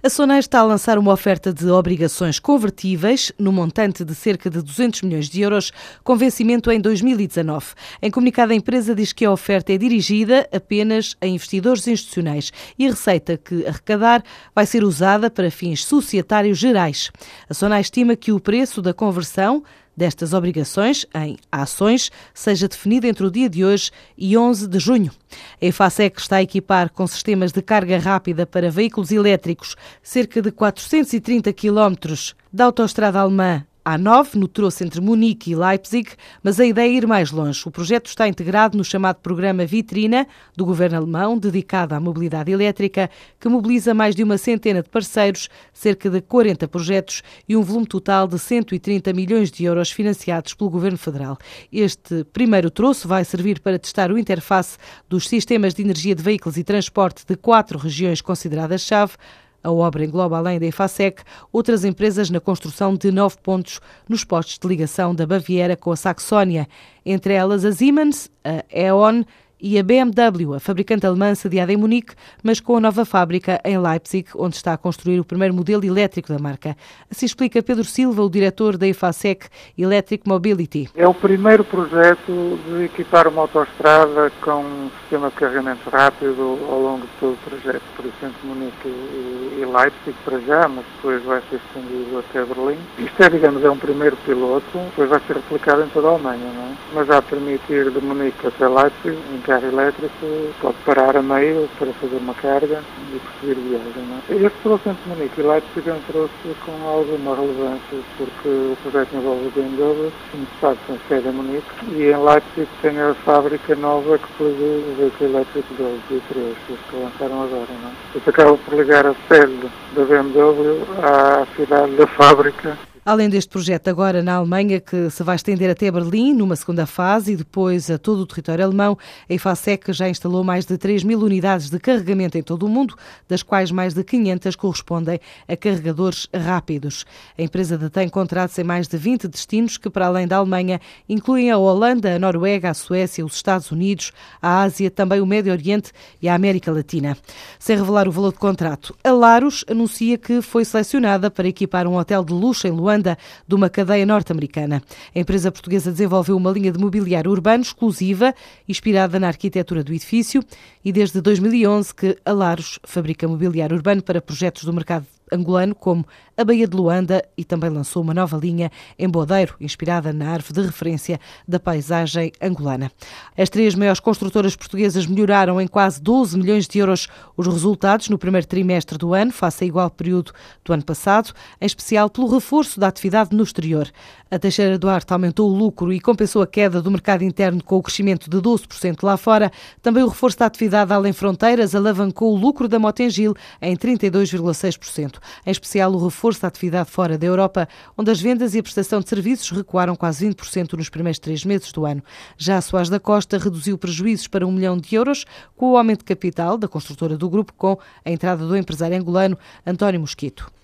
A Sonai está a lançar uma oferta de obrigações convertíveis no montante de cerca de 200 milhões de euros, com vencimento em 2019. Em comunicado, a empresa diz que a oferta é dirigida apenas a investidores institucionais e a receita que arrecadar vai ser usada para fins societários gerais. A Sonai estima que o preço da conversão destas obrigações em ações seja definida entre o dia de hoje e 11 de junho. A EFASEC está a equipar com sistemas de carga rápida para veículos elétricos cerca de 430 quilómetros da autoestrada alemã a9, no troço entre Munique e Leipzig, mas a ideia é ir mais longe. O projeto está integrado no chamado Programa Vitrina do governo alemão, dedicado à mobilidade elétrica, que mobiliza mais de uma centena de parceiros, cerca de 40 projetos e um volume total de 130 milhões de euros financiados pelo governo federal. Este primeiro troço vai servir para testar o interface dos sistemas de energia de veículos e transporte de quatro regiões consideradas-chave a obra engloba, além da EFASEC, outras empresas na construção de nove pontos nos postos de ligação da Baviera com a Saxónia, entre elas a Siemens, a E.ON e a BMW, a fabricante alemã sediada em Munique, mas com a nova fábrica em Leipzig, onde está a construir o primeiro modelo elétrico da marca. Assim explica Pedro Silva, o diretor da EFASEC Electric Mobility. É o primeiro projeto de equipar uma autoestrada com um sistema de carregamento rápido ao longo de todo o trajeto, por entre Munique e Leipzig para já, mas depois vai ser estendido até Berlim. Isto é, digamos, é um primeiro piloto, depois vai ser replicado em toda a Alemanha, não é? mas a permitir de Munique até Leipzig carro elétrico pode parar a meio para fazer uma carga e prosseguir viagem. É? Este trouxe entre Munique e Leipzig trouxe com alguma relevância porque o projeto envolve o BMW, como se sabe, tem sede em Munique e em Leipzig tem a fábrica nova que produz o veículo elétrico 12 e 3, que lançaram agora. Não é? Isso acaba por ligar a sede da BMW à cidade da fábrica Além deste projeto agora na Alemanha, que se vai estender até Berlim, numa segunda fase, e depois a todo o território alemão, a IFASEC já instalou mais de 3 mil unidades de carregamento em todo o mundo, das quais mais de 500 correspondem a carregadores rápidos. A empresa detém contratos em mais de 20 destinos, que para além da Alemanha incluem a Holanda, a Noruega, a Suécia, os Estados Unidos, a Ásia, também o Médio Oriente e a América Latina. Sem revelar o valor do contrato, a Laros anuncia que foi selecionada para equipar um hotel de luxo em Luanda de uma cadeia norte-americana. A empresa portuguesa desenvolveu uma linha de mobiliário urbano exclusiva, inspirada na arquitetura do edifício, e desde 2011 que a Laros fabrica mobiliário urbano para projetos do mercado angolano, como a Baía de Luanda, e também lançou uma nova linha em Bodeiro, inspirada na árvore de referência da paisagem angolana. As três maiores construtoras portuguesas melhoraram em quase 12 milhões de euros os resultados no primeiro trimestre do ano, face a igual período do ano passado, em especial pelo reforço da atividade no exterior. A Teixeira Duarte aumentou o lucro e compensou a queda do mercado interno com o crescimento de 12% lá fora. Também o reforço da atividade além fronteiras alavancou o lucro da Motengil em 32,6%. Em especial o reforço da atividade fora da Europa, onde as vendas e a prestação de serviços recuaram quase 20% nos primeiros três meses do ano. Já a Soares da Costa reduziu prejuízos para um milhão de euros com o aumento de capital da construtora do grupo com a entrada do empresário angolano António Mosquito.